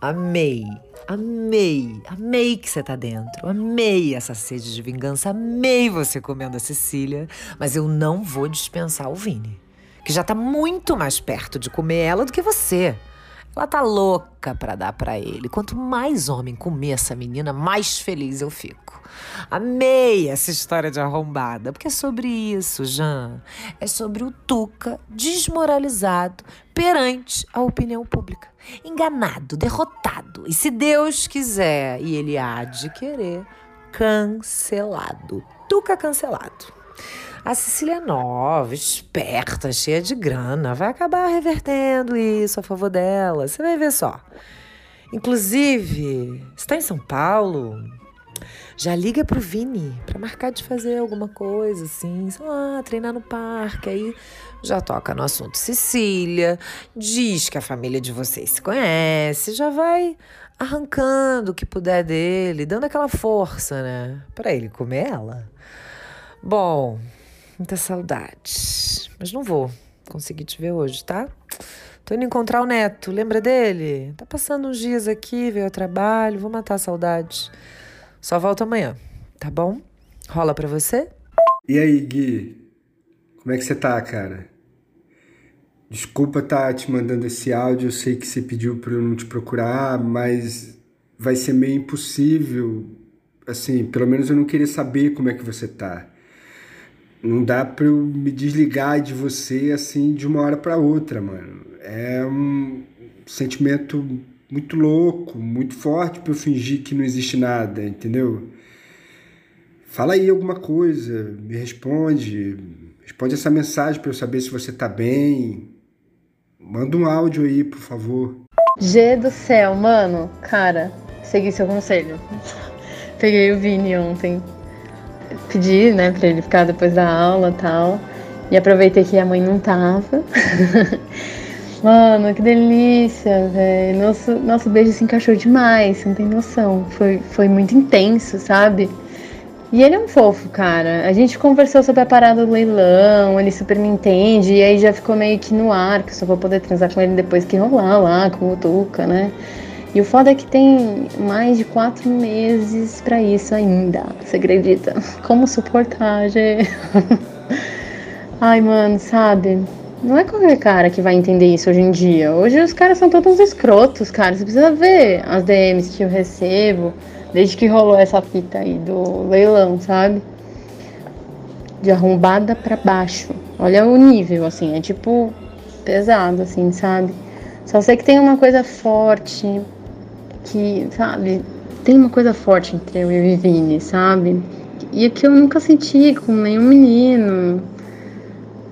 amei, amei, amei que você tá dentro, amei essa sede de vingança, amei você comendo a Cecília, mas eu não vou dispensar o Vini, que já tá muito mais perto de comer ela do que você. Ela tá louca para dar para ele. Quanto mais homem comer essa menina, mais feliz eu fico. Amei essa história de arrombada, porque é sobre isso, Jean. É sobre o Tuca desmoralizado perante a opinião pública. Enganado, derrotado. E se Deus quiser, e ele há de querer, cancelado. Tuca cancelado. A Cecília é nova, esperta, cheia de grana, vai acabar revertendo isso a favor dela. Você vai ver só. Inclusive, está em São Paulo? Já liga pro Vini para marcar de fazer alguma coisa, assim, sei lá, treinar no parque. Aí já toca no assunto Cecília, diz que a família de vocês se conhece, já vai arrancando o que puder dele, dando aquela força, né? Para ele comer ela. Bom, Muita saudade. Mas não vou conseguir te ver hoje, tá? Tô indo encontrar o neto, lembra dele? Tá passando uns dias aqui, veio ao trabalho, vou matar a saudade. Só volto amanhã, tá bom? Rola pra você? E aí, Gui? Como é que você tá, cara? Desculpa tá te mandando esse áudio, eu sei que você pediu para eu não te procurar, mas vai ser meio impossível. Assim, pelo menos eu não queria saber como é que você tá não dá pra eu me desligar de você assim de uma hora para outra, mano. É um sentimento muito louco, muito forte para eu fingir que não existe nada, entendeu? Fala aí alguma coisa, me responde, responde essa mensagem para eu saber se você tá bem. Manda um áudio aí, por favor. G do céu, mano, cara, segui seu conselho. Peguei o Vini ontem pedi, né, pra ele ficar depois da aula e tal. E aproveitei que a mãe não tava. Mano, que delícia, velho. Nosso, nosso beijo se encaixou demais, você não tem noção. Foi, foi muito intenso, sabe? E ele é um fofo, cara. A gente conversou sobre a parada do leilão, ele super me entende, e aí já ficou meio que no ar, que eu só vou poder transar com ele depois que rolar lá, com o Tuca, né? E o foda é que tem mais de quatro meses para isso ainda. Você acredita? Como suportar, gente? Ai, mano, sabe? Não é qualquer cara que vai entender isso hoje em dia. Hoje os caras são todos escrotos, cara. Você precisa ver as DMs que eu recebo desde que rolou essa fita aí do leilão, sabe? De arrombada para baixo. Olha o nível, assim, é tipo pesado, assim, sabe? Só sei que tem uma coisa forte, que, sabe, tem uma coisa forte entre eu e o Vini, sabe? E que eu nunca senti com nenhum menino.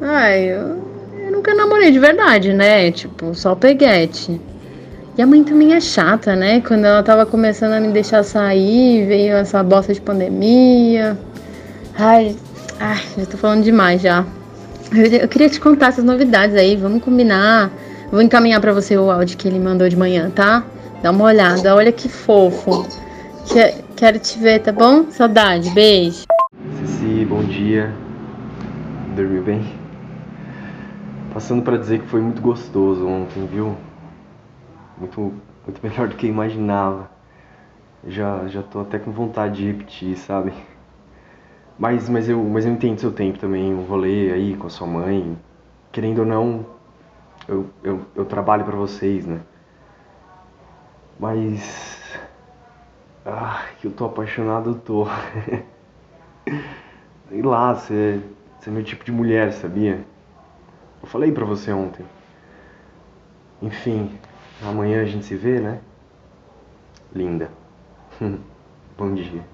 Ai, eu, eu nunca namorei de verdade, né? Tipo, só peguete. E a mãe também é chata, né? Quando ela tava começando a me deixar sair, veio essa bosta de pandemia. Ai, ai, já tô falando demais já. Eu, eu queria te contar essas novidades aí, vamos combinar. Vou encaminhar para você o áudio que ele mandou de manhã, tá? Dá uma olhada, olha que fofo. Quero te ver, tá bom? Saudade, beijo. Ceci, bom dia. Dormiu bem? Passando para dizer que foi muito gostoso ontem, viu? Muito, muito melhor do que eu imaginava. Já, já tô até com vontade de repetir, sabe? Mas, mas, eu, mas eu entendo seu tempo também, o rolê aí com a sua mãe. Querendo ou não, eu, eu, eu trabalho para vocês, né? Mas. Ah, que eu tô apaixonado, eu tô. Sei lá, você, você é meu tipo de mulher, sabia? Eu falei pra você ontem. Enfim, amanhã a gente se vê, né? Linda. Bom dia.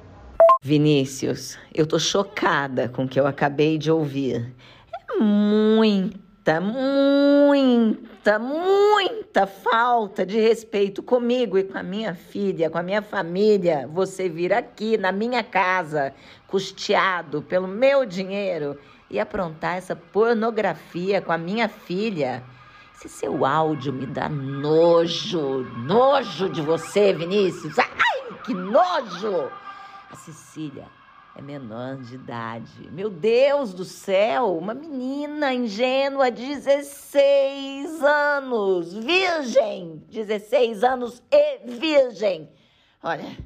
Vinícius, eu tô chocada com o que eu acabei de ouvir. É muita, muita muita, muita falta de respeito comigo e com a minha filha, com a minha família, você vir aqui na minha casa, custeado pelo meu dinheiro, e aprontar essa pornografia com a minha filha. Esse seu áudio me dá nojo, nojo de você, Vinícius. Ai, que nojo! A Cecília é menor de idade. Meu Deus do céu, uma menina ingênua, 16 anos, virgem, 16 anos e virgem. Olha,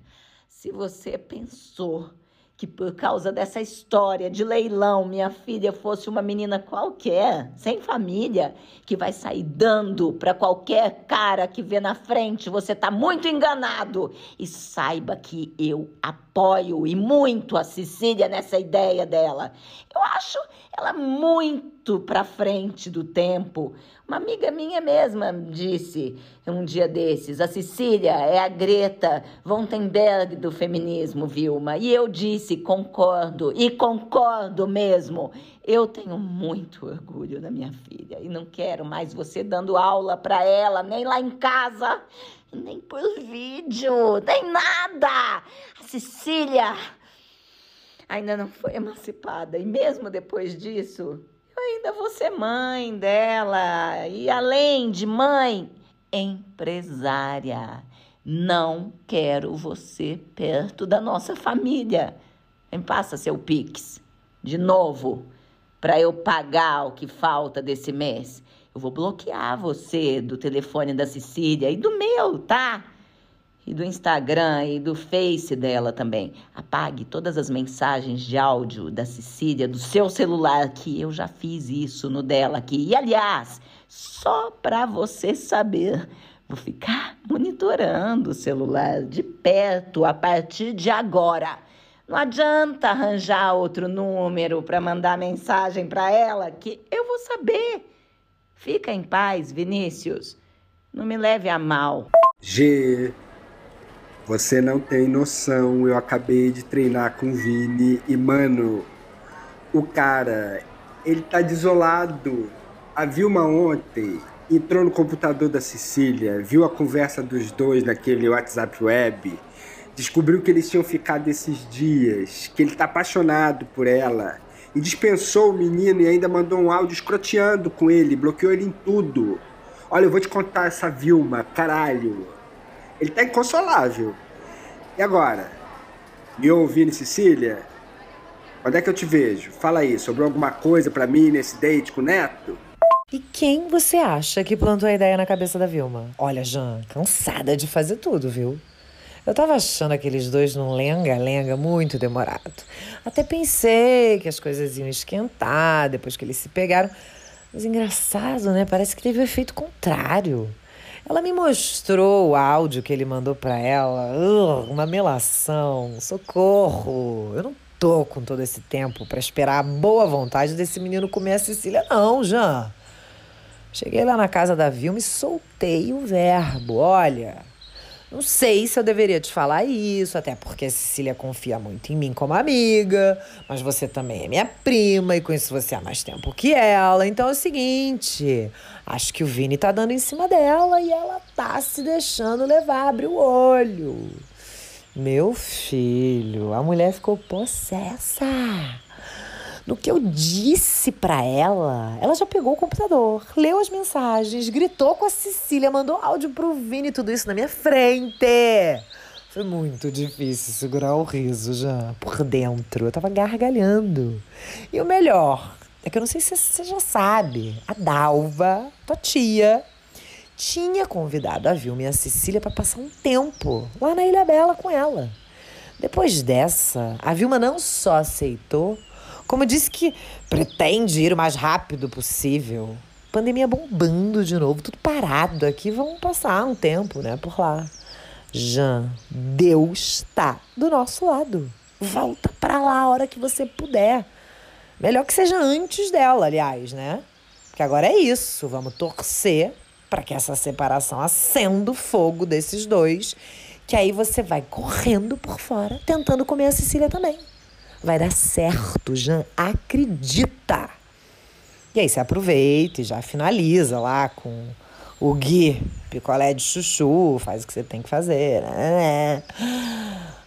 se você pensou que por causa dessa história de leilão minha filha fosse uma menina qualquer, sem família, que vai sair dando para qualquer cara que vê na frente, você tá muito enganado. E saiba que eu apoio e muito a Cecília nessa ideia dela. Eu acho ela muito para frente do tempo. Uma amiga minha mesma disse um dia desses: a Cecília é a Greta von Thunberg do feminismo, Vilma. E eu disse: concordo, e concordo mesmo. Eu tenho muito orgulho da minha filha e não quero mais você dando aula para ela, nem lá em casa, nem por vídeo, nem nada. A Cecília ainda não foi emancipada e mesmo depois disso eu ainda vou ser mãe dela. E além de mãe, empresária. Não quero você perto da nossa família. Me passa seu Pix. De novo, para eu pagar o que falta desse mês. Eu vou bloquear você do telefone da Cecília e do meu, tá? e do Instagram e do Face dela também. Apague todas as mensagens de áudio da Cecília do seu celular, que eu já fiz isso no dela aqui. E aliás, só para você saber, vou ficar monitorando o celular de perto a partir de agora. Não adianta arranjar outro número para mandar mensagem para ela que eu vou saber. Fica em paz, Vinícius. Não me leve a mal. G você não tem noção, eu acabei de treinar com o Vini e, mano, o cara, ele tá desolado. A Vilma ontem entrou no computador da Cecília, viu a conversa dos dois naquele WhatsApp web, descobriu que eles tinham ficado esses dias, que ele tá apaixonado por ela, e dispensou o menino e ainda mandou um áudio escroteando com ele, bloqueou ele em tudo. Olha, eu vou te contar essa Vilma, caralho. Ele tá inconsolável. E agora? Me ouvindo, Cecília? Quando é que eu te vejo? Fala aí, sobrou alguma coisa para mim nesse date com o Neto? E quem você acha que plantou a ideia na cabeça da Vilma? Olha, Jean, cansada de fazer tudo, viu? Eu tava achando aqueles dois num lenga-lenga muito demorado. Até pensei que as coisas iam esquentar depois que eles se pegaram. Mas engraçado, né? Parece que teve o um efeito contrário. Ela me mostrou o áudio que ele mandou para ela. Uh, uma melação, socorro. Eu não tô com todo esse tempo para esperar a boa vontade desse menino comer a Cecília, não, Jean. Cheguei lá na casa da Vilma e soltei o verbo. Olha, não sei se eu deveria te falar isso, até porque a Cecília confia muito em mim como amiga, mas você também é minha prima e conheço você há mais tempo que ela. Então é o seguinte: acho que o Vini tá dando em cima dela e ela tá se deixando levar, abre o olho. Meu filho, a mulher ficou possessa. No que eu disse para ela, ela já pegou o computador, leu as mensagens, gritou com a Cecília, mandou áudio pro Vini, tudo isso na minha frente. Foi muito difícil segurar o riso já por dentro. Eu tava gargalhando. E o melhor é que eu não sei se você já sabe, a Dalva, tua tia, tinha convidado a Vilma e a Cecília para passar um tempo lá na Ilha Bela com ela. Depois dessa, a Vilma não só aceitou, como disse que pretende ir o mais rápido possível. Pandemia bombando de novo, tudo parado aqui. Vamos passar um tempo, né, por lá. Jean, Deus está do nosso lado. Volta para lá a hora que você puder. Melhor que seja antes dela, aliás, né? Porque agora é isso. Vamos torcer para que essa separação acenda o fogo desses dois. Que aí você vai correndo por fora, tentando comer a Cecília também. Vai dar certo, Jean. Acredita. E aí você aproveita e já finaliza lá com o Gui, picolé de chuchu, faz o que você tem que fazer. Né?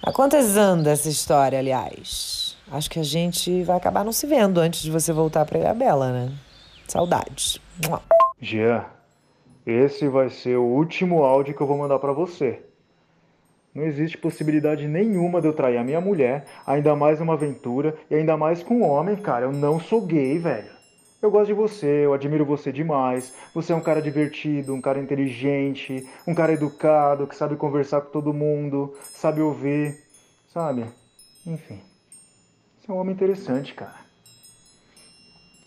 Há quantas anos essa história, aliás? Acho que a gente vai acabar não se vendo antes de você voltar pra Ilha Bela, né? Saudades. Jean, esse vai ser o último áudio que eu vou mandar para você. Não existe possibilidade nenhuma de eu trair a minha mulher, ainda mais numa aventura e ainda mais com um homem, cara. Eu não sou gay, velho. Eu gosto de você, eu admiro você demais. Você é um cara divertido, um cara inteligente, um cara educado, que sabe conversar com todo mundo, sabe ouvir, sabe? Enfim. Você é um homem interessante, cara.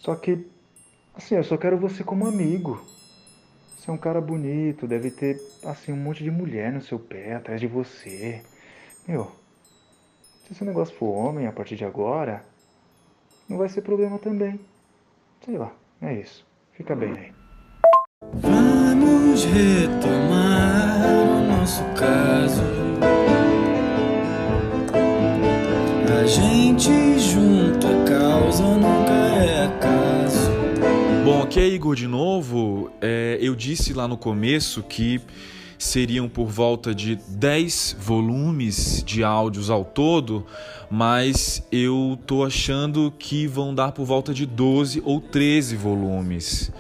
Só que, assim, eu só quero você como amigo. Você é um cara bonito, deve ter, assim, um monte de mulher no seu pé, atrás de você. Meu, se esse negócio for homem a partir de agora, não vai ser problema também. Sei lá, é isso. Fica bem aí. Vamos retomar o nosso caso. A gente junta a causa nunca Igor de novo. É, eu disse lá no começo que seriam por volta de 10 volumes de áudios ao todo, mas eu tô achando que vão dar por volta de 12 ou 13 volumes.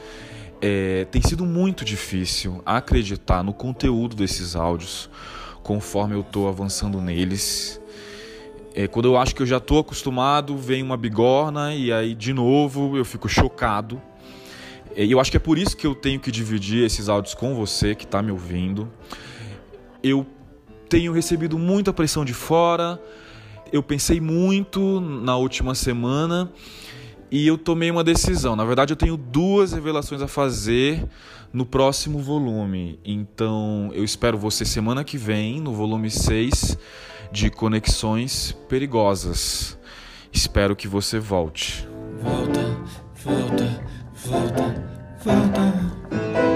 É, tem sido muito difícil acreditar no conteúdo desses áudios conforme eu tô avançando neles. É, quando eu acho que eu já tô acostumado, vem uma bigorna e aí de novo eu fico chocado. E eu acho que é por isso que eu tenho que dividir esses áudios com você que está me ouvindo. Eu tenho recebido muita pressão de fora. Eu pensei muito na última semana e eu tomei uma decisão. Na verdade, eu tenho duas revelações a fazer no próximo volume. Então, eu espero você semana que vem, no volume 6 de Conexões Perigosas. Espero que você volte. Volta, volta, volta, volta.